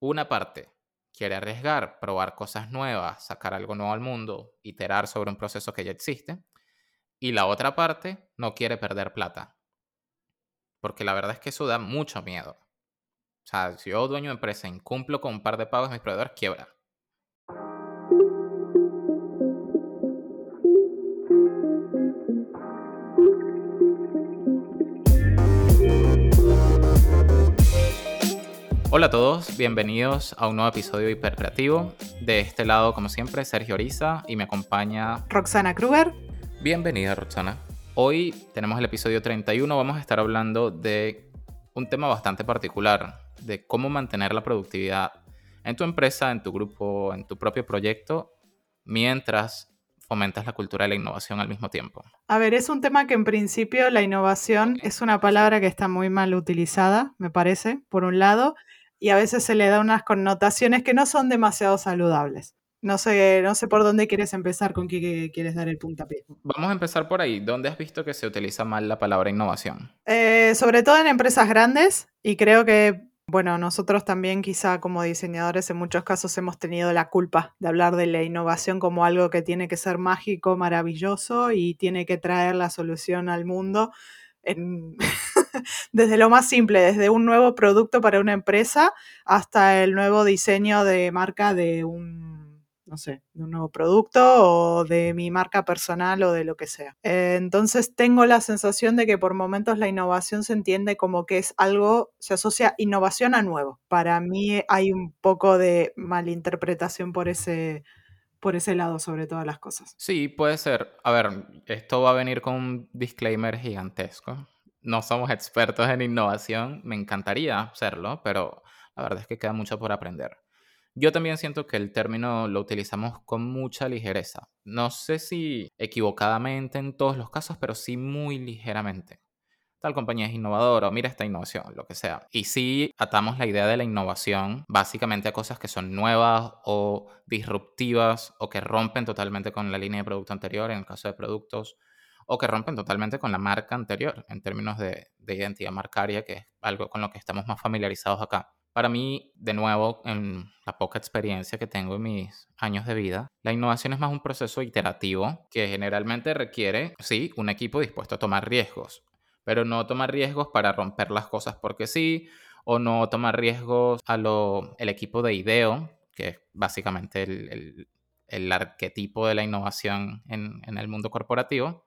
una parte quiere arriesgar, probar cosas nuevas, sacar algo nuevo al mundo, iterar sobre un proceso que ya existe, y la otra parte no quiere perder plata. Porque la verdad es que eso da mucho miedo. O sea, si yo, dueño de empresa, incumplo con un par de pagos, mis proveedores quiebra. Hola a todos, bienvenidos a un nuevo episodio hipercreativo. De este lado, como siempre, Sergio Oriza y me acompaña Roxana Kruger. Bienvenida, Roxana. Hoy tenemos el episodio 31, vamos a estar hablando de un tema bastante particular, de cómo mantener la productividad en tu empresa, en tu grupo, en tu propio proyecto, mientras fomentas la cultura de la innovación al mismo tiempo. A ver, es un tema que en principio la innovación es una palabra que está muy mal utilizada, me parece, por un lado, y a veces se le da unas connotaciones que no son demasiado saludables. No sé, no sé por dónde quieres empezar, con qué quieres dar el puntapié. Vamos a empezar por ahí. ¿Dónde has visto que se utiliza mal la palabra innovación? Eh, sobre todo en empresas grandes y creo que, bueno, nosotros también quizá como diseñadores en muchos casos hemos tenido la culpa de hablar de la innovación como algo que tiene que ser mágico, maravilloso y tiene que traer la solución al mundo. Desde lo más simple, desde un nuevo producto para una empresa hasta el nuevo diseño de marca de un, no sé, de un nuevo producto o de mi marca personal o de lo que sea. Eh, entonces tengo la sensación de que por momentos la innovación se entiende como que es algo, se asocia innovación a nuevo. Para mí hay un poco de malinterpretación por ese, por ese lado sobre todas las cosas. Sí, puede ser. A ver, esto va a venir con un disclaimer gigantesco no somos expertos en innovación, me encantaría serlo, pero la verdad es que queda mucho por aprender. Yo también siento que el término lo utilizamos con mucha ligereza. No sé si equivocadamente en todos los casos, pero sí muy ligeramente. Tal compañía es innovadora, o mira esta innovación, lo que sea. Y sí atamos la idea de la innovación básicamente a cosas que son nuevas o disruptivas o que rompen totalmente con la línea de producto anterior, en el caso de productos, o que rompen totalmente con la marca anterior en términos de, identidad marcaria, que es algo con lo que estamos más familiarizados acá. Para mí, de nuevo, en la poca experiencia que tengo en mis años de vida, la innovación es más un proceso iterativo que generalmente requiere, sí, un equipo dispuesto a tomar riesgos, pero no tomar riesgos para romper las cosas porque sí, o no tomar riesgos a lo, el equipo de IDEO, que es básicamente el, el, arquetipo de la innovación en, en el mundo corporativo,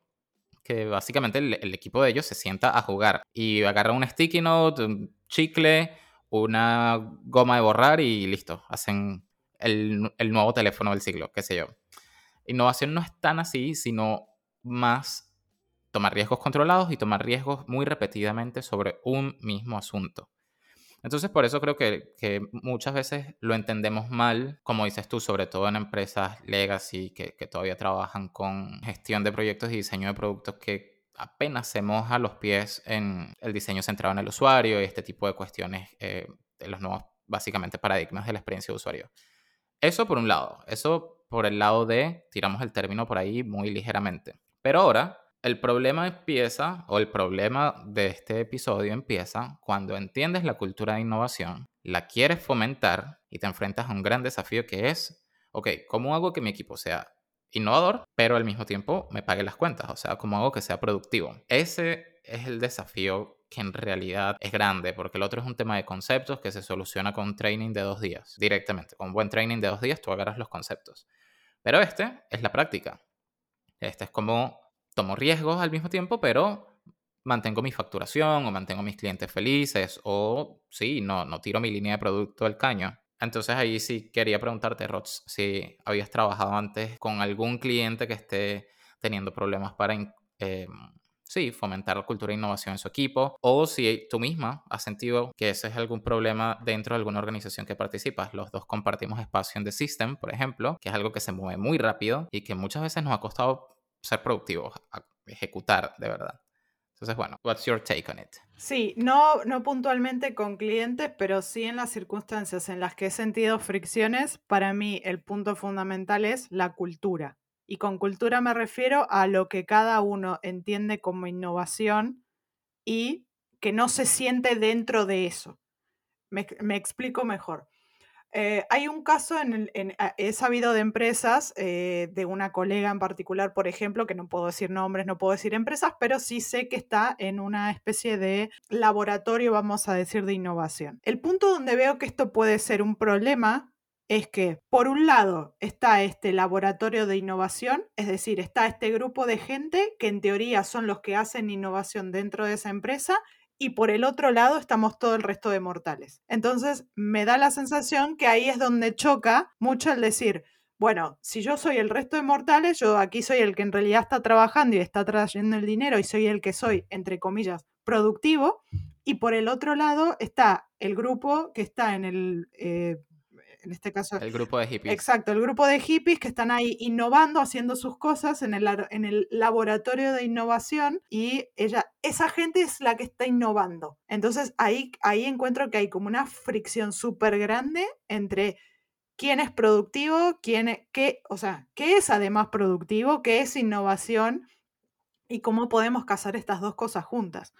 que básicamente el, equipo de ellos se sienta a jugar y agarra un sticky note, un chicle, una goma de borrar y listo, hacen el, el nuevo teléfono del siglo, qué sé yo. Innovación no es tan así, sino más tomar riesgos controlados y tomar riesgos muy repetidamente sobre un mismo asunto. Entonces, por eso creo que, muchas veces lo entendemos mal, como dices tú, sobre todo en empresas legacy que, todavía trabajan con gestión de proyectos y diseño de productos que apenas se moja los pies en el diseño centrado en el usuario y este tipo de cuestiones eh, de los nuevos, básicamente, paradigmas de la experiencia de usuario. Eso por un lado, eso por el lado de, tiramos el término por ahí muy ligeramente. Pero ahora el problema empieza, o el problema de este episodio empieza cuando entiendes la cultura de innovación, la quieres fomentar y te enfrentas a un gran desafío que es, ok, ¿cómo hago que mi equipo sea innovador, pero al mismo tiempo me pague las cuentas? O sea, ¿cómo hago que sea productivo? Ese es el desafío que en realidad es grande, porque el otro es un tema de conceptos que se soluciona con un training de dos días, directamente. Con un buen training de dos días tú agarras los conceptos. Pero este es la práctica. Este es como tomo riesgos al mismo tiempo, pero mantengo mi facturación o mantengo mis clientes felices o sí, no, no tiro mi línea de producto del caño. Entonces ahí sí quería preguntarte, Rox, si habías trabajado antes con algún cliente que esté teniendo problemas para, eh, sí, fomentar la cultura de innovación en su equipo o si tú misma has sentido que ese es algún problema dentro de alguna organización que participas. Los dos compartimos espacio en The System, por ejemplo, que es algo que se mueve muy rápido y que muchas veces nos ha costado ser productivos, ejecutar de verdad. Entonces, bueno, what's your take on it? Sí, no, no puntualmente con clientes, pero sí en las circunstancias en las que he sentido fricciones, para mí el punto fundamental es la cultura. Y con cultura me refiero a lo que cada uno entiende como innovación y que no se siente dentro de eso. Me explico mejor. Eh, hay un caso, en, en he sabido de empresas, eh, de una colega en particular, por ejemplo, que no puedo decir nombres, no puedo decir empresas, pero sí sé que está en una especie de laboratorio, vamos a decir, de innovación. El punto donde veo que esto puede ser un problema es que, por un lado, está este laboratorio de innovación, es decir, está este grupo de gente que en teoría son los que hacen innovación dentro de esa empresa y por el otro lado estamos todo el resto de mortales. Entonces, me da la sensación que ahí es donde choca mucho el decir, bueno, si yo soy el resto de mortales, yo aquí soy el que en realidad está trabajando y está trayendo el dinero y soy el que soy, entre comillas, productivo. Y por el otro lado está el grupo que está en el eh, en este caso... El grupo de hippies. Exacto, el grupo de hippies que están ahí innovando, haciendo sus cosas en el, en el laboratorio de innovación y ella, esa gente es la que está innovando. Entonces ahí, ahí encuentro que hay como una fricción súper grande entre quién es productivo, quién es, qué, o sea, qué es además productivo, qué es innovación y cómo podemos casar estas dos cosas juntas.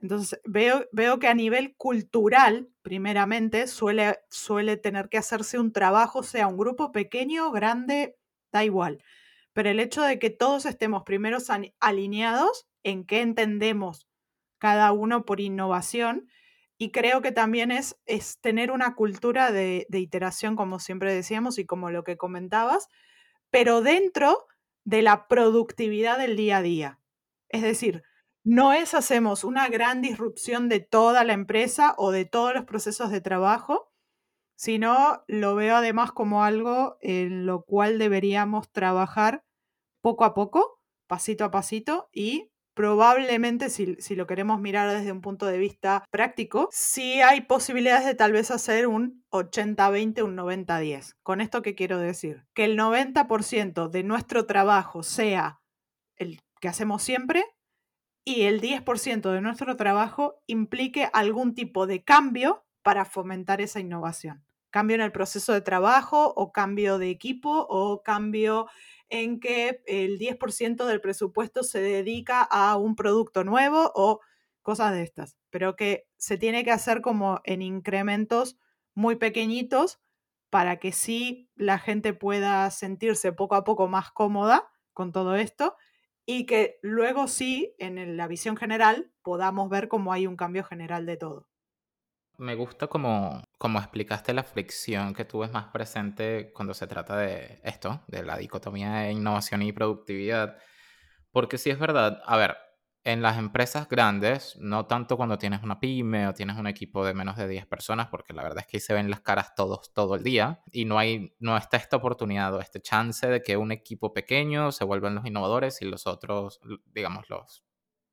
Entonces, veo, veo que a nivel cultural, primeramente, suele, suele tener que hacerse un trabajo, sea un grupo pequeño, grande, da igual. Pero el hecho de que todos estemos primero alineados en qué entendemos cada uno por innovación, y creo que también es, es tener una cultura de, de iteración, como siempre decíamos y como lo que comentabas, pero dentro de la productividad del día a día. Es decir, no es hacemos una gran disrupción de toda la empresa o de todos los procesos de trabajo, sino lo veo además como algo en lo cual deberíamos trabajar poco a poco, pasito a pasito y probablemente si, lo queremos mirar desde un punto de vista práctico, sí hay posibilidades de tal vez hacer un 80-20, un 90-10. ¿Con esto qué quiero decir? Que el 90% de nuestro trabajo sea el que hacemos siempre y el 10% de nuestro trabajo implique algún tipo de cambio para fomentar esa innovación. Cambio en el proceso de trabajo o cambio de equipo o cambio en que el 10% del presupuesto se dedica a un producto nuevo o cosas de estas, pero que se tiene que hacer como en incrementos muy pequeñitos para que sí la gente pueda sentirse poco a poco más cómoda con todo esto y que luego sí, en la visión general, podamos ver cómo hay un cambio general de todo. Me gusta como, como explicaste la fricción que tú ves más presente cuando se trata de esto, de la dicotomía de innovación y productividad, porque sí es verdad, a ver, en las empresas grandes, no tanto cuando tienes una pyme o tienes un equipo de menos de 10 personas, porque la verdad es que ahí se ven las caras todos todo el día y no hay no está esta oportunidad o este chance de que un equipo pequeño se vuelvan los innovadores y los otros, digamos, los,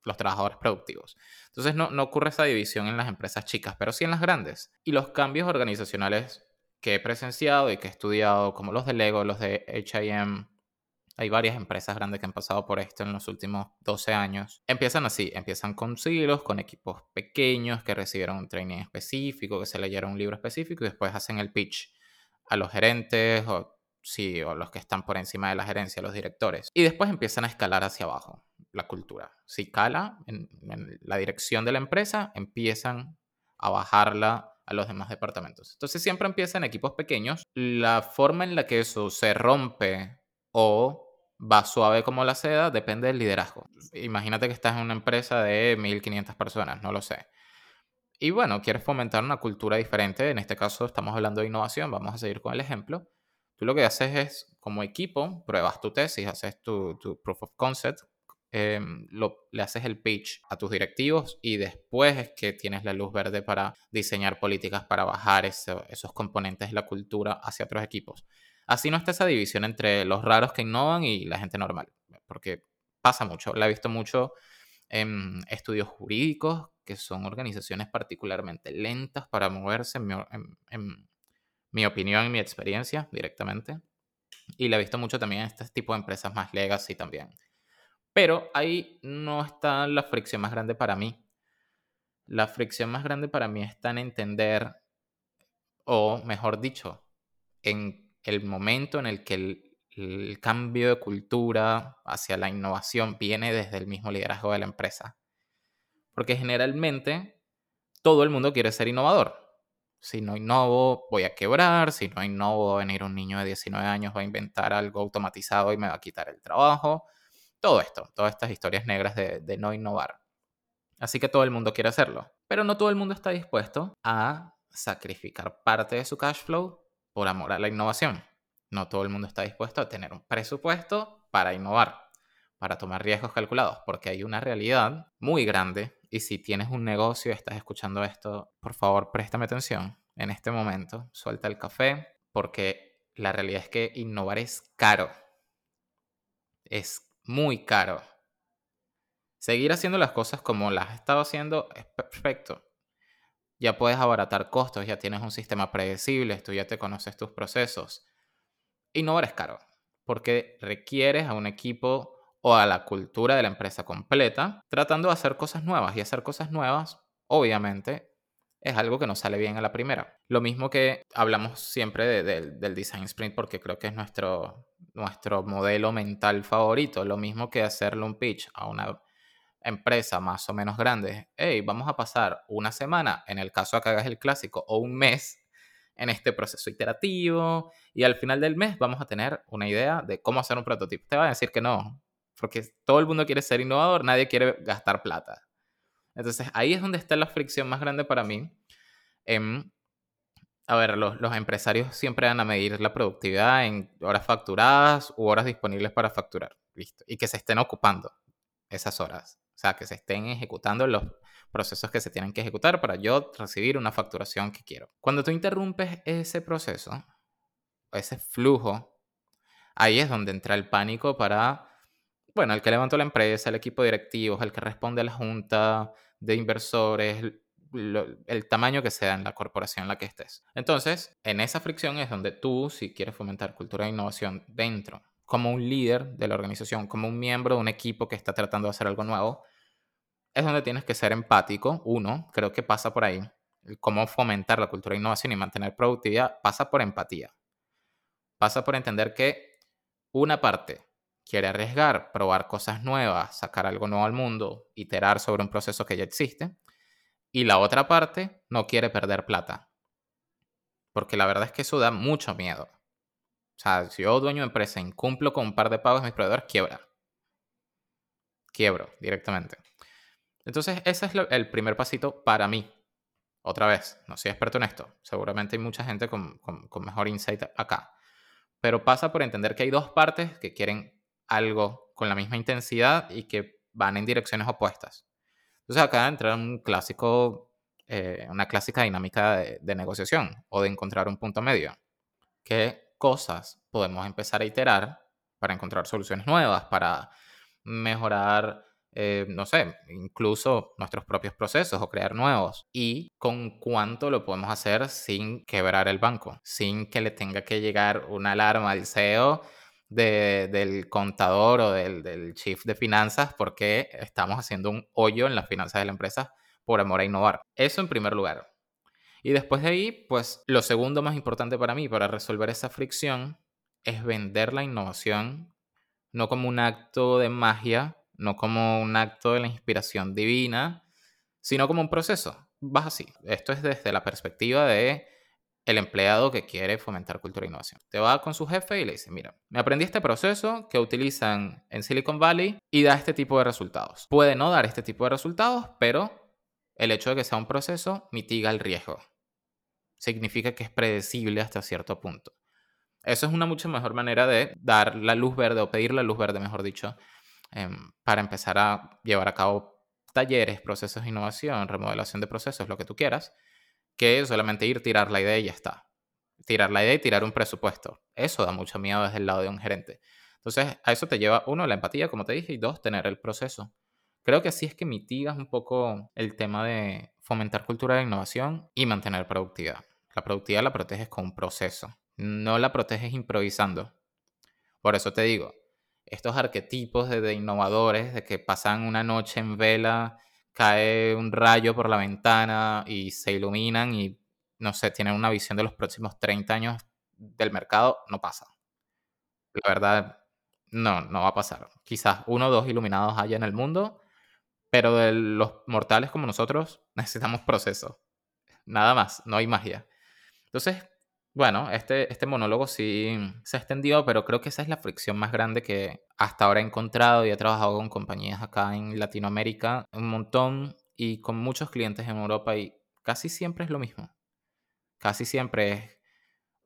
los trabajadores productivos. Entonces no, no ocurre esa división en las empresas chicas, pero sí en las grandes. Y los cambios organizacionales que he presenciado y que he estudiado, como los de Lego, los de HIM, hay varias empresas grandes que han pasado por esto en los últimos 12 años. Empiezan así, empiezan con silos, con equipos pequeños que recibieron un training específico, que se leyeron un libro específico y después hacen el pitch a los gerentes o, sí, o los que están por encima de la gerencia, los directores. Y después empiezan a escalar hacia abajo la cultura. Si cala en, la dirección de la empresa, empiezan a bajarla a los demás departamentos. Entonces siempre empieza en equipos pequeños. La forma en la que eso se rompe o va suave como la seda, depende del liderazgo. Imagínate que estás en una empresa de 1500 personas, no lo sé. Y bueno, quieres fomentar una cultura diferente, en este caso estamos hablando de innovación, vamos a seguir con el ejemplo. Tú lo que haces es, como equipo, pruebas tu tesis, haces tu, proof of concept, em, lo, le haces el pitch a tus directivos y después es que tienes la luz verde para diseñar políticas para bajar esos componentes de la cultura hacia otros equipos. Así no está esa división entre los raros que innovan y la gente normal, porque pasa mucho, la he visto mucho en estudios jurídicos, que son organizaciones particularmente lentas para moverse, en mi, opinión y mi experiencia directamente. Y la he visto mucho también en este tipo de empresas más legacy también. Pero ahí no está la fricción más grande para mí. La fricción más grande para mí está en entender, o mejor dicho, en el momento en el que el, cambio de cultura hacia la innovación viene desde el mismo liderazgo de la empresa. Porque generalmente todo el mundo quiere ser innovador. Si no innovo, voy a quebrar. Si no innovo, va a venir un niño de 19 años, va a inventar algo automatizado y me va a quitar el trabajo. Todo esto, todas estas historias negras de, de no innovar. Así que todo el mundo quiere hacerlo. Pero no todo el mundo está dispuesto a sacrificar parte de su cash flow por amor a la innovación. No todo el mundo está dispuesto a tener un presupuesto para innovar, para tomar riesgos calculados, porque hay una realidad muy grande y si tienes un negocio y estás escuchando esto, por favor, préstame atención en este momento, suelta el café, porque la realidad es que innovar es caro. Es muy caro. Seguir haciendo las cosas como las has estado haciendo es perfecto. Ya puedes abaratar costos, ya tienes un sistema predecible, tú ya te conoces tus procesos Innovar es caro, porque requieres a un equipo o a la cultura de la empresa completa tratando de hacer cosas nuevas. Y hacer cosas nuevas, obviamente, es algo que no sale bien a la primera. Lo mismo que hablamos siempre del design sprint porque creo que es nuestro, nuestro modelo mental favorito. Lo mismo que hacerle un pitch a una empresa más o menos grande. Hey, vamos a pasar una semana, en el caso de que hagas el clásico, o un mes en este proceso iterativo y al final del mes vamos a tener una idea de cómo hacer un prototipo. Te va a decir que no, porque todo el mundo quiere ser innovador, nadie quiere gastar plata. Entonces ahí es donde está la fricción más grande para mí. a ver, los, los, empresarios siempre van a medir la productividad en horas facturadas u horas disponibles para facturar. Listo. Y que se estén ocupando esas horas. O sea, que se estén ejecutando los, procesos que se tienen que ejecutar para yo recibir una facturación que quiero. Cuando tú interrumpes ese proceso, ese flujo, ahí es donde entra el pánico para, bueno, el que levantó la empresa, el equipo directivo, el que responde a la junta de inversores, el tamaño que sea en la corporación en la que estés. Entonces, en esa fricción es donde tú, si quieres fomentar cultura de innovación dentro, como un líder de la organización, como un miembro de un equipo que está tratando de hacer algo nuevo, es donde tienes que ser empático. Uno, creo que pasa por ahí. cómo fomentar la cultura de innovación y mantener productividad pasa por empatía. Pasa por entender que una parte quiere arriesgar, probar cosas nuevas, sacar algo nuevo al mundo, iterar sobre un proceso que ya existe. Y la otra parte no quiere perder plata. Porque la verdad es que eso da mucho miedo. O sea, si yo, dueño de empresa, incumplo con un par de pagos de mis proveedores, quiebra. Quiebro directamente. Entonces, ese es el primer pasito para mí. Otra vez, no soy experto en esto. Seguramente hay mucha gente con, mejor insight acá. Pero pasa por entender que hay dos partes que quieren algo con la misma intensidad y que van en direcciones opuestas. Entonces acá entra un clásico, eh, una clásica dinámica de, de, negociación o de encontrar un punto medio. ¿Qué cosas podemos empezar a iterar para encontrar soluciones nuevas, para mejorar eh, no sé, incluso nuestros propios procesos o crear nuevos. Y con cuánto lo podemos hacer sin quebrar el banco, sin que le tenga que llegar una alarma al CEO del contador o del, del chief de finanzas porque estamos haciendo un hoyo en las finanzas de la empresa por amor a innovar. Eso en primer lugar. Y después de ahí, pues lo segundo más importante para mí, para resolver esa fricción, es vender la innovación no como un acto de magia no como un acto de la inspiración divina, sino como un proceso. Vas así. Esto es desde la perspectiva de el empleado que quiere fomentar cultura e innovación. Te va con su jefe y le dice, mira, me aprendí este proceso que utilizan en Silicon Valley y da este tipo de resultados. Puede no dar este tipo de resultados, pero el hecho de que sea un proceso mitiga el riesgo. Significa que es predecible hasta cierto punto. Eso es una mucho mejor manera de dar la luz verde o pedir la luz verde, mejor dicho, Em, para empezar a llevar a cabo talleres, procesos de innovación, remodelación de procesos, lo que tú quieras, que solamente ir, tirar la idea y ya está. Tirar la idea y tirar un presupuesto. Eso da mucho miedo desde el lado de un gerente. Entonces, a eso te lleva, uno, la empatía, como te dije, y dos, tener el proceso. Creo que así es que mitigas un poco el tema de fomentar cultura de innovación y mantener productividad. La productividad la proteges con proceso, no la proteges improvisando. Por eso te digo, estos arquetipos de, innovadores, de que pasan una noche en vela, cae un rayo por la ventana y se iluminan y, no sé, tienen una visión de los próximos 30 años del mercado, no pasa. La verdad, no, no va a pasar. Quizás uno o dos iluminados haya en el mundo, pero de los mortales como nosotros necesitamos proceso. Nada más, no hay magia. Entonces, bueno, este, este monólogo sí se ha extendido, pero creo que esa es la fricción más grande que hasta ahora he encontrado y he trabajado con compañías acá en Latinoamérica un montón y con muchos clientes en Europa y casi siempre es lo mismo. Casi siempre es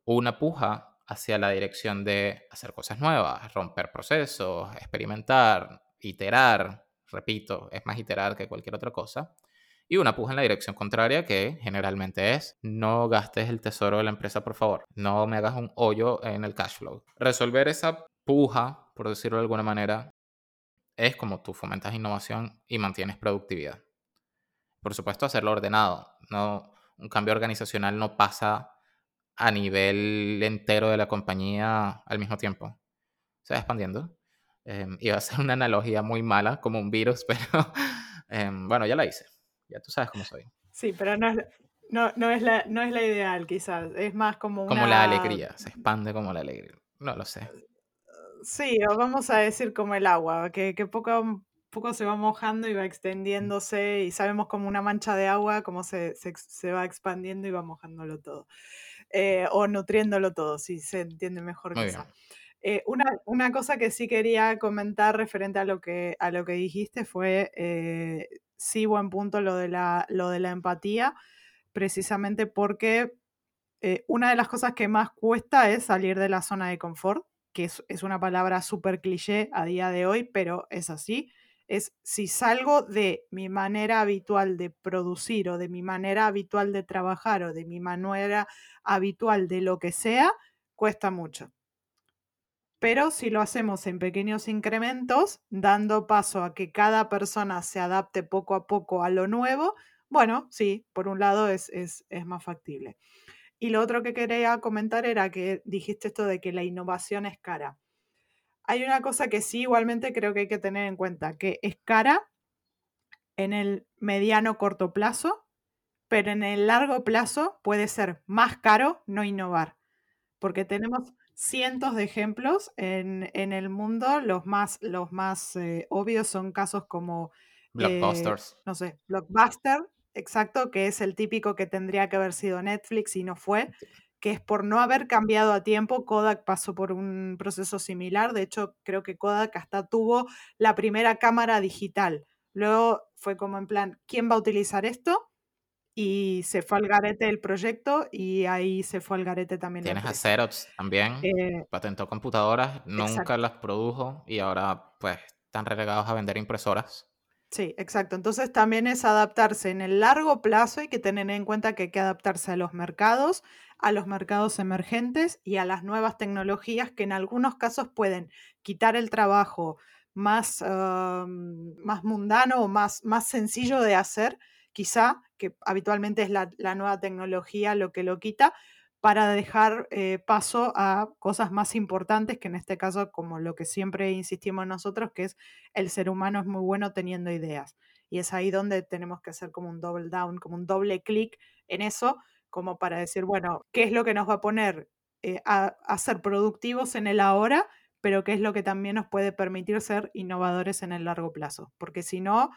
una puja hacia la dirección de hacer cosas nuevas, romper procesos, experimentar, iterar, repito, es más iterar que cualquier otra cosa y una puja en la dirección contraria que generalmente es no gastes el tesoro de la empresa por favor, no me hagas un hoyo en el cash flow. Resolver esa puja, por decirlo de alguna manera, es como tú fomentas innovación y mantienes productividad. Por supuesto, hacerlo ordenado. No, un cambio organizacional no pasa a nivel entero de la compañía al mismo tiempo. Se va expandiendo. Eh, iba a ser una analogía muy mala, como un virus, pero em, bueno, ya la hice. Ya tú sabes cómo soy. Sí, pero no es, no, no es, la, no es la ideal, quizás. Es más como una... Como la alegría, se expande como la alegría. No lo sé. Sí, o vamos a decir como el agua, que, que poco a poco se va mojando y va extendiéndose y sabemos como una mancha de agua, cómo se, se, se va expandiendo y va mojándolo todo. Eh, o nutriéndolo todo, si se entiende mejor que eso. Eh, una, una, cosa que sí quería comentar referente a lo que, a lo que dijiste fue, eh, sí, buen punto lo de la, lo de la empatía, precisamente porque eh, una de las cosas que más cuesta es salir de la zona de confort, que es, es una palabra súper cliché a día de hoy, pero es así. Es si salgo de mi manera habitual de producir o de mi manera habitual de trabajar o de mi manera habitual de lo que sea, cuesta mucho pero si lo hacemos en pequeños incrementos, dando paso a que cada persona se adapte poco a poco a lo nuevo, bueno, sí, por un lado es, es, más factible. Y lo otro que quería comentar era que dijiste esto de que la innovación es cara. Hay una cosa que sí igualmente creo que hay que tener en cuenta, que es cara en el mediano corto plazo, pero en el largo plazo puede ser más caro no innovar, porque tenemos cientos de ejemplos en, en, el mundo. Los más, los más eh, obvios son casos como... Blockbusters. Eh, no sé, Blockbuster, exacto, que es el típico que tendría que haber sido Netflix y no fue, que es por no haber cambiado a tiempo, Kodak pasó por un proceso similar. De hecho, creo que Kodak hasta tuvo la primera cámara digital. Luego fue como en plan, ¿quién va a utilizar esto? Y se fue al garete el proyecto y ahí se fue al garete también. Tienes a Xerox también, eh, patentó computadoras, nunca exacto. las produjo y ahora pues están relegados a vender impresoras. Sí, exacto. Entonces también es adaptarse en el largo plazo, hay que tener en cuenta que hay que adaptarse a los mercados, a los mercados emergentes y a las nuevas tecnologías que en algunos casos pueden quitar el trabajo más, uh, más mundano o más, más sencillo de hacer quizá, que habitualmente es la, nueva tecnología lo que lo quita, para dejar eh, paso a cosas más importantes, que en este caso, como lo que siempre insistimos nosotros, que es el ser humano es muy bueno teniendo ideas. Y es ahí donde tenemos que hacer como un double down, como un doble clic en eso, como para decir, bueno, ¿qué es lo que nos va a poner eh, a ser productivos en el ahora, pero qué es lo que también nos puede permitir ser innovadores en el largo plazo? Porque si no,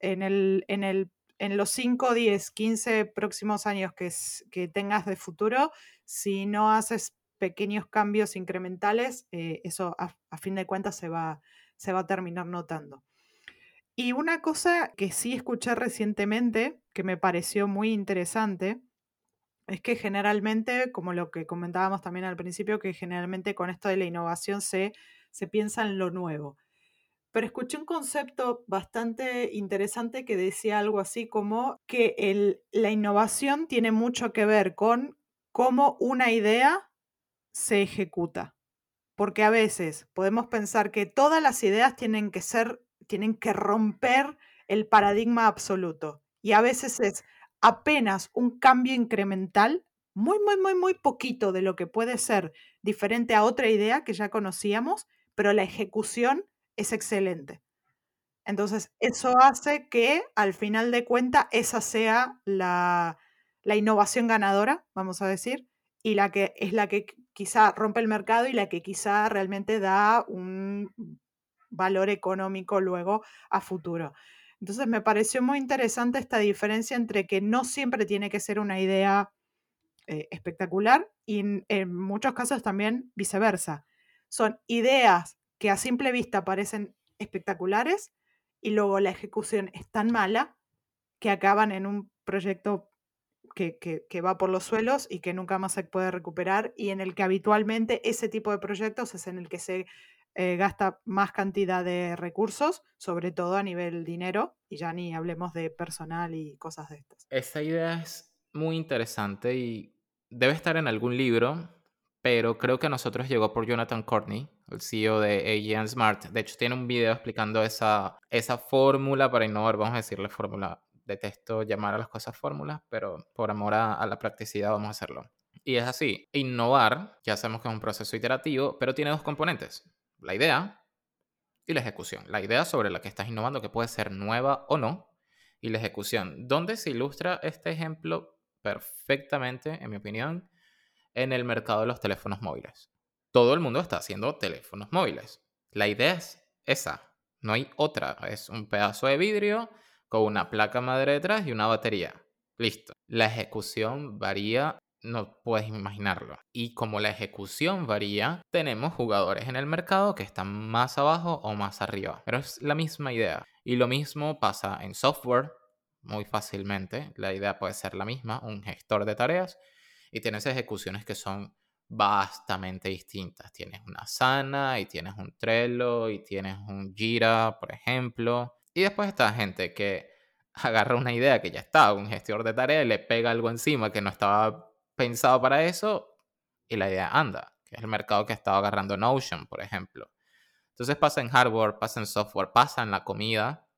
en el, en el en los 5, 10, 15 próximos años que, tengas de futuro, si no haces pequeños cambios incrementales, eh, eso a, a, fin de cuentas se va, se va a terminar notando. Y una cosa que sí escuché recientemente, que me pareció muy interesante, es que generalmente, como lo que comentábamos también al principio, que generalmente con esto de la innovación se, se piensa en lo nuevo pero escuché un concepto bastante interesante que decía algo así como que la innovación tiene mucho que ver con cómo una idea se ejecuta. Porque a veces podemos pensar que todas las ideas tienen que ser, tienen que romper el paradigma absoluto. Y a veces es apenas un cambio incremental, muy, muy, muy, muy poquito de lo que puede ser diferente a otra idea que ya conocíamos, pero la ejecución es excelente. Entonces, eso hace que al final de cuentas esa sea la, la, innovación ganadora, vamos a decir, y la que es la que quizá rompe el mercado y la que quizá realmente da un valor económico luego a futuro. Entonces, me pareció muy interesante esta diferencia entre que no siempre tiene que ser una idea eh, espectacular y en, muchos casos también viceversa. Son ideas que a simple vista parecen espectaculares y luego la ejecución es tan mala que acaban en un proyecto que, que, va por los suelos y que nunca más se puede recuperar y en el que habitualmente ese tipo de proyectos es en el que se eh, gasta más cantidad de recursos, sobre todo a nivel dinero, y ya ni hablemos de personal y cosas de estas. Esa idea es muy interesante y debe estar en algún libro, pero creo que a nosotros llegó por Jonathan Courtney, el CEO de AGN Smart. De hecho, tiene un video explicando esa, esa fórmula para innovar, vamos a decirle fórmula. Detesto llamar a las cosas fórmulas, pero por amor a, a la practicidad vamos a hacerlo. Y es así, innovar, ya sabemos que es un proceso iterativo, pero tiene dos componentes la idea y la ejecución. La idea sobre la que estás innovando, que puede ser nueva o no, y la ejecución. ¿Dónde se ilustra este ejemplo perfectamente, en mi opinión, en el mercado de los teléfonos móviles. Todo el mundo está haciendo teléfonos móviles. La idea es esa, no hay otra. Es un pedazo de vidrio con una placa madre detrás y una batería. Listo. La ejecución varía no puedes imaginarlo. Y como la ejecución varía, tenemos jugadores en el mercado que están más abajo o más arriba. Pero es la misma idea. Y lo mismo pasa en software muy fácilmente. La idea puede ser la misma, un gestor de tareas. Y tienes ejecuciones que son bastante distintas. Tienes una Sana y tienes un Trello y tienes un Jira, por ejemplo. Y después está gente que agarra una idea que ya está, un gestor de tareas, le pega algo encima que no estaba pensado para eso y la idea anda, que es el mercado que estaba agarrando Notion, por ejemplo. Entonces pasa en hardware, pasa en software, pasa en la comida,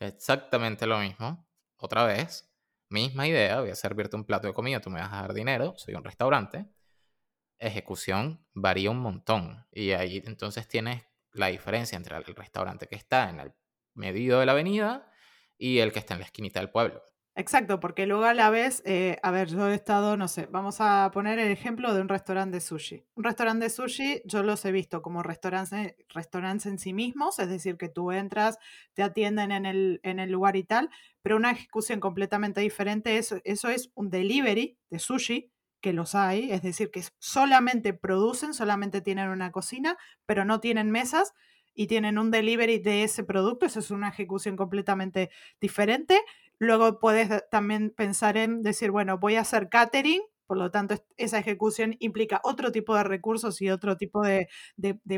exactamente lo mismo. Otra vez, misma idea, voy a servirte un plato de comida, tú me vas a dar dinero, soy un restaurante. Ejecución varía un montón y ahí entonces tienes la diferencia entre el restaurante que está en el medio de la avenida y el que está en la esquinita del pueblo. Exacto, porque luego a la vez, eh, a ver, yo he estado, no sé, vamos a poner el ejemplo de un restaurante de sushi. Un restaurante de sushi yo los he visto como restaurantes, restaurantes en sí mismos, es decir, que tú entras, te atienden en el, en el lugar y tal, pero una ejecución completamente diferente, eso, eso es un delivery de sushi, que los hay, es decir, que solamente producen, solamente tienen una cocina, pero no tienen mesas y tienen un delivery de ese producto, eso es una ejecución completamente diferente Luego puedes también pensar en decir, bueno, voy a hacer catering, por lo tanto esa ejecución implica otro tipo de recursos y otro tipo de,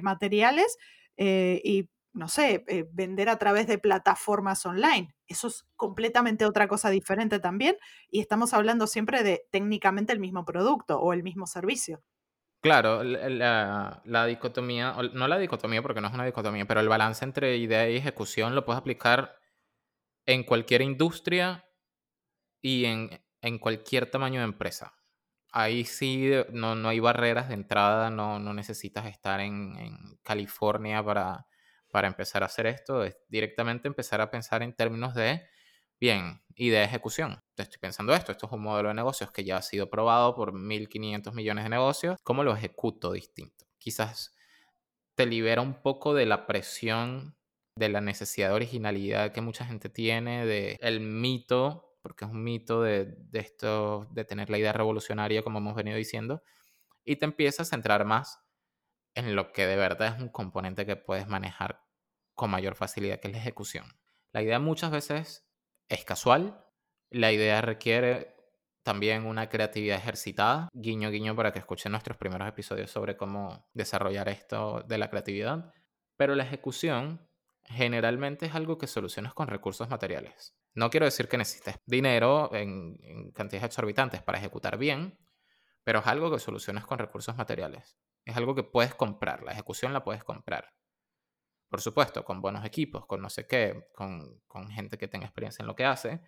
materiales eh, y, no sé, eh, vender a través de plataformas online. Eso es completamente otra cosa diferente también y estamos hablando siempre de técnicamente el mismo producto o el mismo servicio. Claro, la, la, dicotomía, no la dicotomía porque no es una dicotomía, pero el balance entre idea y ejecución lo puedes aplicar en cualquier industria y en, en cualquier tamaño de empresa. Ahí sí no, no hay barreras de entrada, no, no necesitas estar en, en California para, para empezar a hacer esto, es directamente empezar a pensar en términos de, bien, y de ejecución. Te estoy pensando esto, esto es un modelo de negocios que ya ha sido probado por 1.500 millones de negocios, ¿cómo lo ejecuto distinto? Quizás te libera un poco de la presión de la necesidad de originalidad que mucha gente tiene, de el mito, porque es un mito de, esto, de tener la idea revolucionaria, como hemos venido diciendo, y te empiezas a centrar más en lo que de verdad es un componente que puedes manejar con mayor facilidad, que es la ejecución. La idea muchas veces es casual, la idea requiere también una creatividad ejercitada, guiño guiño para que escuchen nuestros primeros episodios sobre cómo desarrollar esto de la creatividad, pero la ejecución generalmente es algo que solucionas con recursos materiales. No quiero decir que necesites dinero en, cantidades exorbitantes para ejecutar bien, pero es algo que solucionas con recursos materiales. Es algo que puedes comprar, la ejecución la puedes comprar. Por supuesto, con buenos equipos, con no sé qué, con, con gente que tenga experiencia en lo que hace,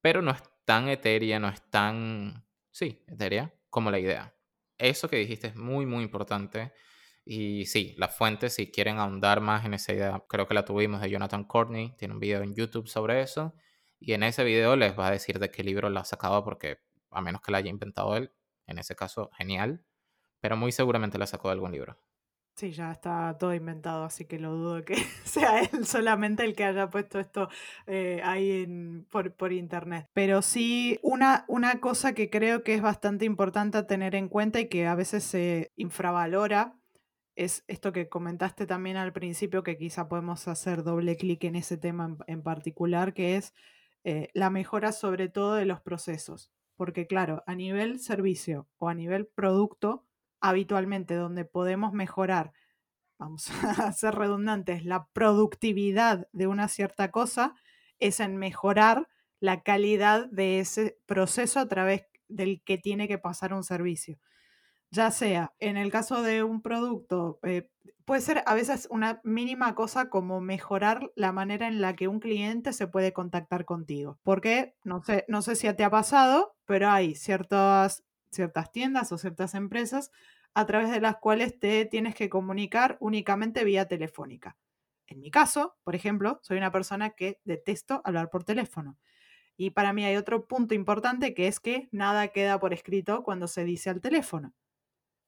pero no es tan etérea, no es tan, sí, etérea como la idea. Eso que dijiste es muy, muy importante y sí, la fuente, si quieren ahondar más en esa idea, creo que la tuvimos de Jonathan Courtney, tiene un video en YouTube sobre eso, y en ese video les va a decir de qué libro la ha sacado, porque a menos que la haya inventado él, en ese caso, genial, pero muy seguramente la sacó de algún libro. Sí, ya está todo inventado, así que lo dudo que sea él solamente el que haya puesto esto eh, ahí en, por, por, internet. Pero sí, una, una cosa que creo que es bastante importante tener en cuenta y que a veces se infravalora es esto que comentaste también al principio, que quizá podemos hacer doble clic en ese tema en, particular, que es eh, la mejora sobre todo de los procesos. Porque claro, a nivel servicio o a nivel producto, habitualmente donde podemos mejorar, vamos a ser redundantes, la productividad de una cierta cosa, es en mejorar la calidad de ese proceso a través del que tiene que pasar un servicio. Ya sea en el caso de un producto, eh, puede ser a veces una mínima cosa como mejorar la manera en la que un cliente se puede contactar contigo. Porque no sé, no sé si te ha pasado, pero hay ciertas ciertas tiendas o ciertas empresas a través de las cuales te tienes que comunicar únicamente vía telefónica. En mi caso, por ejemplo, soy una persona que detesto hablar por teléfono. Y para mí hay otro punto importante que es que nada queda por escrito cuando se dice al teléfono.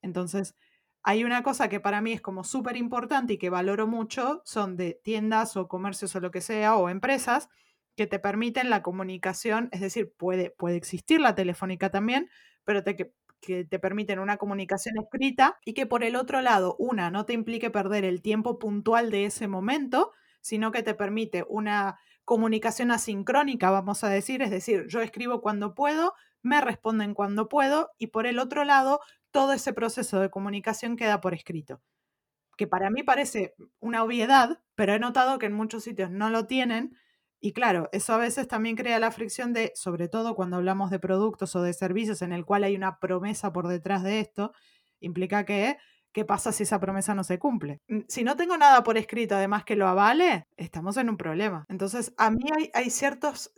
Entonces, hay una cosa que para mí es como súper importante y que valoro mucho, son de tiendas o comercios o lo que sea, o empresas, que te permiten la comunicación, es decir, puede, puede existir la telefónica también, pero que, que te permiten una comunicación escrita y que por el otro lado, una, no te implique perder el tiempo puntual de ese momento, sino que te permite una comunicación asincrónica, vamos a decir, es decir, yo escribo cuando puedo, me responden cuando puedo y por el otro lado, todo ese proceso de comunicación queda por escrito. Que para mí parece una obviedad, pero he notado que en muchos sitios no lo tienen y claro, eso a veces también crea la fricción de, sobre todo cuando hablamos de productos o de servicios en el cual hay una promesa por detrás de esto, implica que, ¿qué pasa si esa promesa no se cumple? Mm, si no tengo nada por escrito además que lo avale, estamos en un problema. Entonces, a mí hay, ciertos,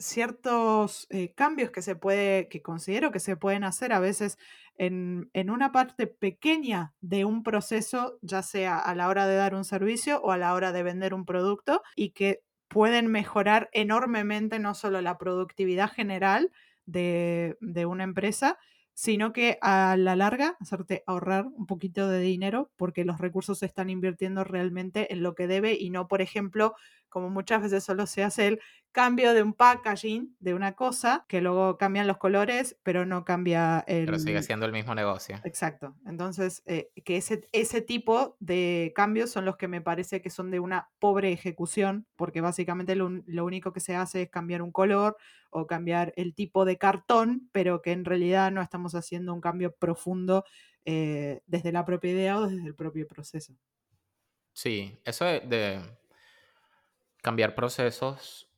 eh, cambios que se puede, que considero que se pueden hacer a veces en, una parte pequeña de un proceso, ya sea a la hora de dar un servicio o a la hora de vender un producto, y que pueden mejorar enormemente no solo la productividad general de una empresa, sino que a la larga hacerte ahorrar un poquito de dinero porque los recursos se están invirtiendo realmente en lo que debe y no, por ejemplo, como muchas veces solo se hace el cambio de un packaging de una cosa, que luego cambian los colores, pero no cambia el... Pero sigue siendo el mismo negocio. Exacto. Entonces, eh, que ese, ese tipo de cambios son los que me parece que son de una pobre ejecución, porque básicamente lo, lo único que se hace es cambiar un color o cambiar el tipo de cartón, pero que en realidad no estamos haciendo un cambio profundo eh, desde la propia idea o desde el propio proceso. Sí, eso de, cambiar procesos,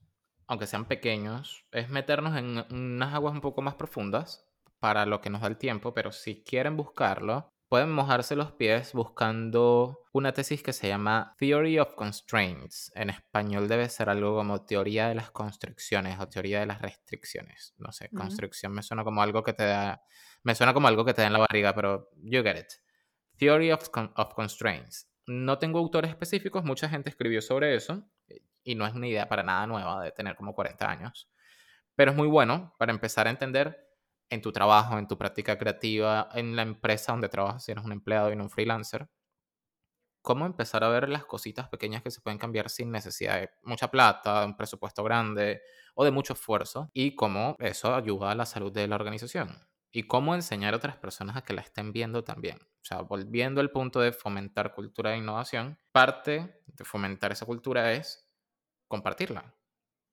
aunque sean pequeños, es meternos en unas aguas un poco más profundas para lo que nos da el tiempo, pero si quieren buscarlo, pueden mojarse los pies buscando una tesis que se llama Theory of Constraints. En español debe ser algo como teoría de las constricciones o teoría de las restricciones. No sé, constricción me suena como algo que te da, me suena como algo que te da en la barriga, pero you get it. Theory of, of Constraints. No tengo autores específicos, mucha gente escribió sobre eso y no es una idea para nada nueva de tener como 40 años, pero es muy bueno para empezar a entender en tu trabajo, en tu práctica creativa, en la empresa donde trabajas, si eres un empleado y no un freelancer, cómo empezar a ver las cositas pequeñas que se pueden cambiar sin necesidad de mucha plata, de un presupuesto grande o de mucho esfuerzo y cómo eso ayuda a la salud de la organización y cómo enseñar a otras personas a que la estén viendo también. O sea, volviendo al punto de fomentar cultura de innovación, parte de fomentar esa cultura es compartirla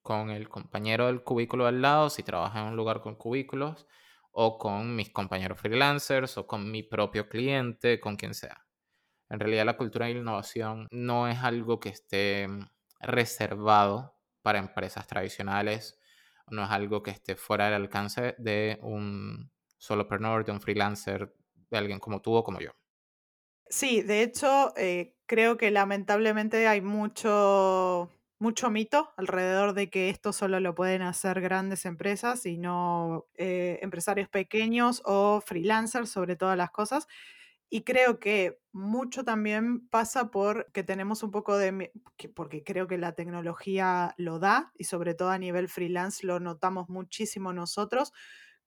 con el compañero del cubículo al lado, si trabaja en un lugar con cubículos, o con mis compañeros freelancers, o con mi propio cliente, con quien sea. En realidad la cultura de innovación no es algo que esté reservado para empresas tradicionales, no es algo que esté fuera del alcance de un solopreneur, de un freelancer, de alguien como tú o como yo. Sí, de hecho, eh, creo que lamentablemente hay mucho mucho mito alrededor de que esto solo lo pueden hacer grandes empresas y no eh, empresarios pequeños o freelancers sobre todas las cosas. Y creo que mucho también pasa por que tenemos un poco de, porque creo que la tecnología lo da y sobre todo a nivel freelance lo notamos muchísimo nosotros,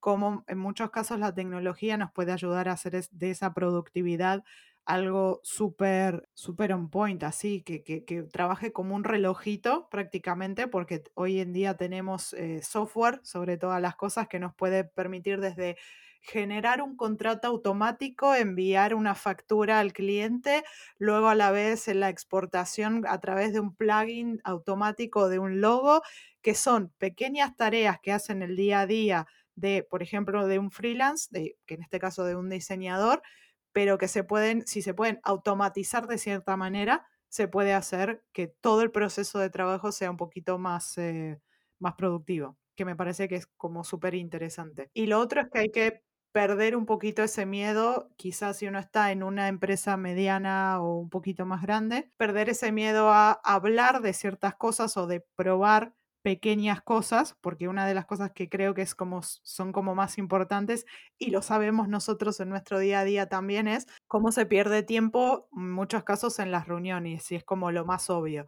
como en muchos casos la tecnología nos puede ayudar a hacer de esa productividad algo súper, súper on point, así, que, que, que, trabaje como un relojito prácticamente, porque hoy en día tenemos eh, software sobre todas las cosas que nos puede permitir desde generar un contrato automático, enviar una factura al cliente, luego a la vez en la exportación a través de un plugin automático de un logo, que son pequeñas tareas que hacen el día a día de, por ejemplo, de un freelance, de, que en este caso de un diseñador, pero que se pueden, si se pueden automatizar de cierta manera, se puede hacer que todo el proceso de trabajo sea un poquito más, eh, más productivo, que me parece que es como súper interesante. Y lo otro es que hay que perder un poquito ese miedo, quizás si uno está en una empresa mediana o un poquito más grande, perder ese miedo a hablar de ciertas cosas o de probar pequeñas cosas, porque una de las cosas que creo que es como, son como más importantes y lo sabemos nosotros en nuestro día a día también es cómo se pierde tiempo en muchos casos en las reuniones y es como lo más obvio.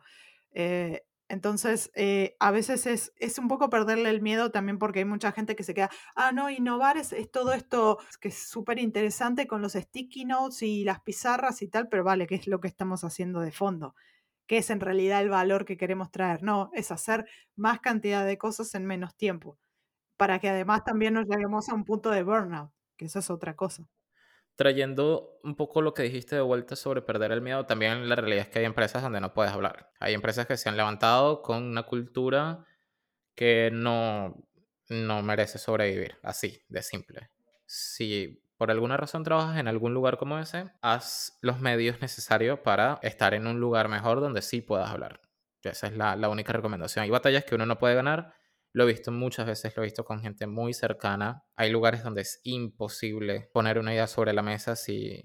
Eh, entonces, eh, a veces es, es, un poco perderle el miedo también porque hay mucha gente que se queda, ah, no, innovar es, es todo esto que es súper interesante con los sticky notes y las pizarras y tal, pero vale, ¿qué es lo que estamos haciendo de fondo? ¿Qué es en realidad el valor que queremos traer? No, es hacer más cantidad de cosas en menos tiempo, para que además también nos lleguemos a un punto de burnout, que eso es otra cosa trayendo un poco lo que dijiste de vuelta sobre perder el miedo, también la realidad es que hay empresas donde no puedes hablar. Hay empresas que se han levantado con una cultura que no, no merece sobrevivir, así, de simple. Si por alguna razón trabajas en algún lugar como ese, haz los medios necesarios para estar en un lugar mejor donde sí puedas hablar. Esa es la, única recomendación. Hay batallas que uno no puede ganar, lo he visto muchas veces, lo he visto con gente muy cercana. Hay lugares donde es imposible poner una idea sobre la mesa si,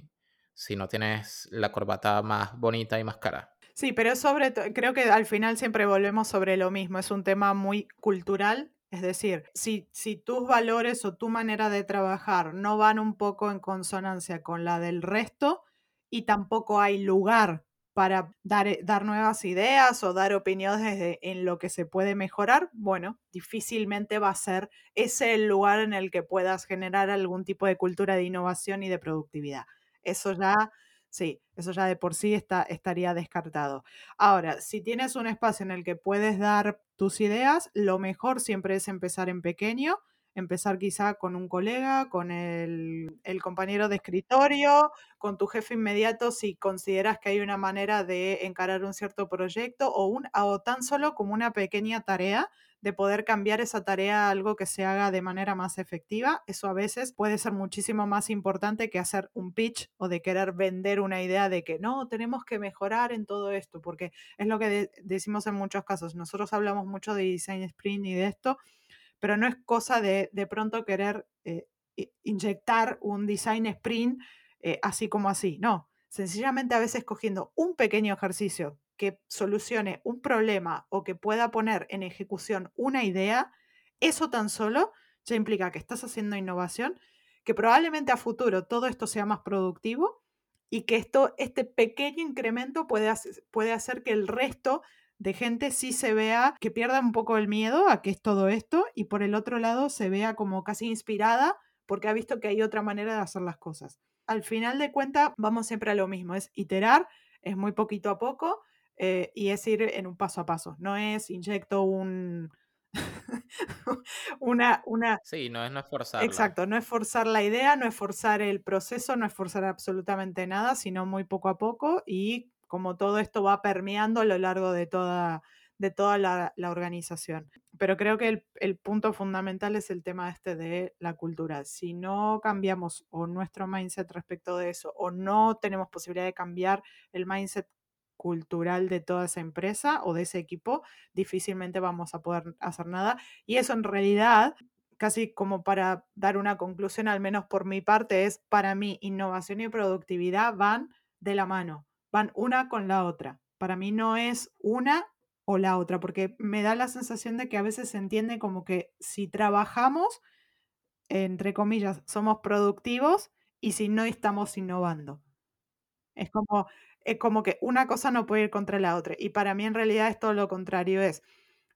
si no tienes la corbata más bonita y más cara. Sí, pero sobre creo que al final siempre volvemos sobre lo mismo. Es un tema muy cultural. Es decir, si, tus valores o tu manera de trabajar no van un poco en consonancia con la del resto y tampoco hay lugar para dar, eh, dar nuevas ideas o dar opiniones en lo que se puede mejorar, bueno, difícilmente va a ser ese el lugar en el que puedas generar algún tipo de cultura de innovación y de productividad. Eso ya, sí, eso ya de por sí está, estaría descartado. Ahora, si tienes un espacio en el que puedes dar tus ideas, lo mejor siempre es empezar en pequeño empezar quizá con un colega, con el, compañero de escritorio, con tu jefe inmediato si consideras que hay una manera de encarar un cierto proyecto o, un, o tan solo como una pequeña tarea de poder cambiar esa tarea a algo que se haga de manera más efectiva. Eso a veces puede ser muchísimo más importante que hacer un pitch o de querer vender una idea de que no, tenemos que mejorar en todo esto, porque es lo que decimos en muchos casos. Nosotros hablamos mucho de design sprint y de esto, pero no es cosa de de pronto querer eh, inyectar un design sprint eh, así como así, no, sencillamente a veces cogiendo un pequeño ejercicio que solucione un problema o que pueda poner en ejecución una idea, eso tan solo ya implica que estás haciendo innovación, que probablemente a futuro todo esto sea más productivo y que esto, este pequeño incremento puede, puede hacer que el resto de gente sí se vea que pierda un poco el miedo a que es todo esto y por el otro lado se vea como casi inspirada porque ha visto que hay otra manera de hacer las cosas. Al final de cuentas vamos siempre a lo mismo, es iterar, es muy poquito a poco eh, y es ir en un paso a paso, no es inyecto un... una, una... Sí, no es no forzar. Exacto, no es forzar la idea, no es forzar el proceso, no es forzar absolutamente nada, sino muy poco a poco y como todo esto va permeando a lo largo de toda, de toda la, organización. Pero creo que el, punto fundamental es el tema este de la cultura. Si no cambiamos o nuestro mindset respecto de eso, o no tenemos posibilidad de cambiar el mindset cultural de toda esa empresa o de ese equipo, difícilmente vamos a poder hacer nada. Y eso en realidad, casi como para dar una conclusión, al menos por mi parte, es para mí innovación y productividad van de la mano van una con la otra. Para mí no es una o la otra, porque me da la sensación de que a veces se entiende como que si trabajamos, entre comillas, somos productivos y si no estamos innovando. Es como, es como que una cosa no puede ir contra la otra. Y para mí en realidad es todo lo contrario. Es,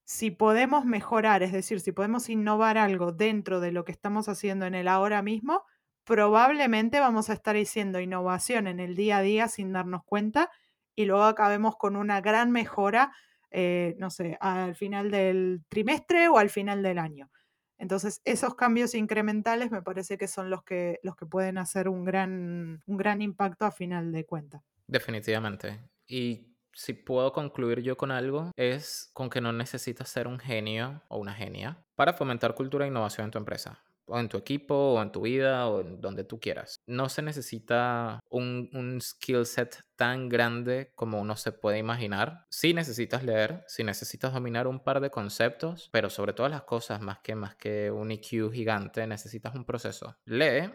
si podemos mejorar, es decir, si podemos innovar algo dentro de lo que estamos haciendo en el ahora mismo, probablemente vamos a estar haciendo innovación en el día a día sin darnos cuenta y luego acabemos con una gran mejora, eh, no sé, al final del trimestre o al final del año. Entonces, esos cambios incrementales me parece que son los que, los que pueden hacer un gran, un gran impacto a final de cuenta. Definitivamente. Y si puedo concluir yo con algo, es con que no necesitas ser un genio o una genia para fomentar cultura e innovación en tu empresa o en tu equipo, o en tu vida, o en donde tú quieras. No se necesita un, un skill set tan grande como uno se puede imaginar. Sí necesitas leer, sí necesitas dominar un par de conceptos, pero sobre todas las cosas, más que, más que un IQ gigante, necesitas un proceso. Lee,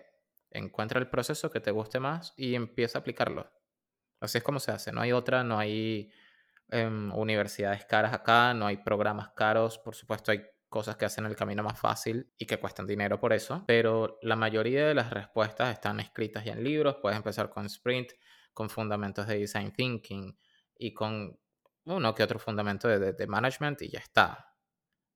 encuentra el proceso que te guste más y empieza a aplicarlo. Así es como se hace, no hay otra, no hay em, universidades caras acá, no hay programas caros, por supuesto hay cosas que hacen el camino más fácil y que cuestan dinero por eso, pero la mayoría de las respuestas están escritas ya en libros, puedes empezar con Sprint, con fundamentos de Design Thinking y con uno que otro fundamento de, de, management y ya está.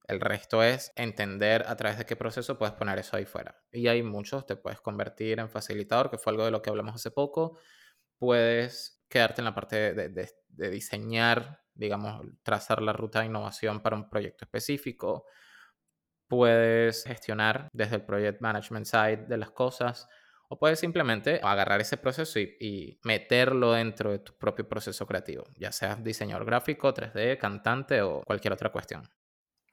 El resto es entender a través de qué proceso puedes poner eso ahí fuera. Y hay muchos, te puedes convertir en facilitador, que fue algo de lo que hablamos hace poco. Puedes quedarte en la parte de, de, de diseñar, digamos, trazar la ruta de innovación para un proyecto específico puedes gestionar desde el project management side de las cosas o puedes simplemente agarrar ese proceso y, meterlo dentro de tu propio proceso creativo, ya seas diseñador gráfico, 3D, cantante o cualquier otra cuestión.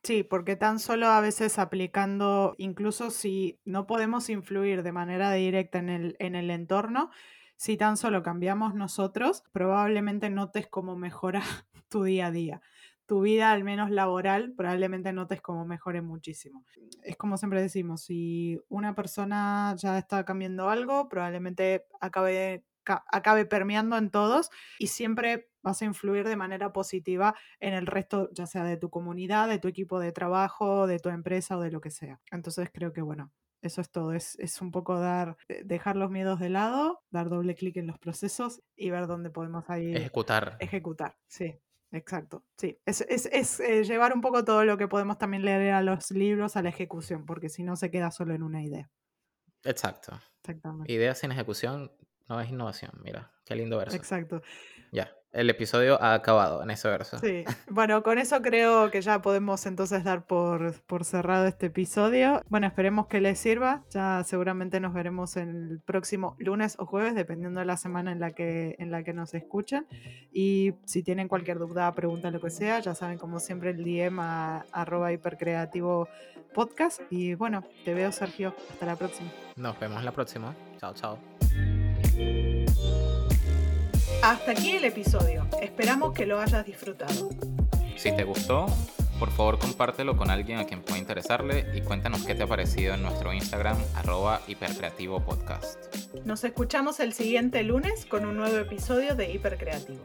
Sí, porque tan solo a veces aplicando, incluso si no podemos influir de manera directa en el, en el entorno, si tan solo cambiamos nosotros, probablemente notes cómo mejora tu día a día tu vida, al menos laboral, probablemente notes como mejore muchísimo. Es como siempre decimos, si una persona ya está cambiando algo, probablemente acabe, acabe permeando en todos y siempre vas a influir de manera positiva en el resto, ya sea de tu comunidad, de tu equipo de trabajo, de tu empresa o de lo que sea. Entonces creo que bueno, eso es todo, es, es, un poco dar, eh, dejar los miedos de lado, dar doble clic en los procesos y ver dónde podemos ahí ejecutar. Ejecutar, sí. Exacto, sí. Es, es, es eh, llevar un poco todo lo que podemos también leer a los libros a la ejecución, porque si no se queda solo en una idea. Exacto. Exactamente. Idea sin ejecución no es innovación, mira, qué lindo verso. Exacto. Ya el episodio ha acabado en ese verso. Sí, bueno, con eso creo que ya podemos entonces dar por, por cerrado este episodio. Bueno, esperemos que les sirva. Ya seguramente nos veremos el próximo lunes o jueves, dependiendo de la semana en la que, en la que nos escuchen. Y si tienen cualquier duda, pregunta, lo que sea, ya saben, como siempre, el DM a arroba hipercreativo podcast. Y bueno, te veo, Sergio. Hasta la próxima. Nos vemos la próxima. Chao, chao. Hasta aquí el episodio. Esperamos que lo hayas disfrutado. Si te gustó, por favor compártelo con alguien a quien pueda interesarle y cuéntanos qué te ha parecido en nuestro Instagram arroba hipercreativo podcast. Nos escuchamos el siguiente lunes con un nuevo episodio de Hipercreativo.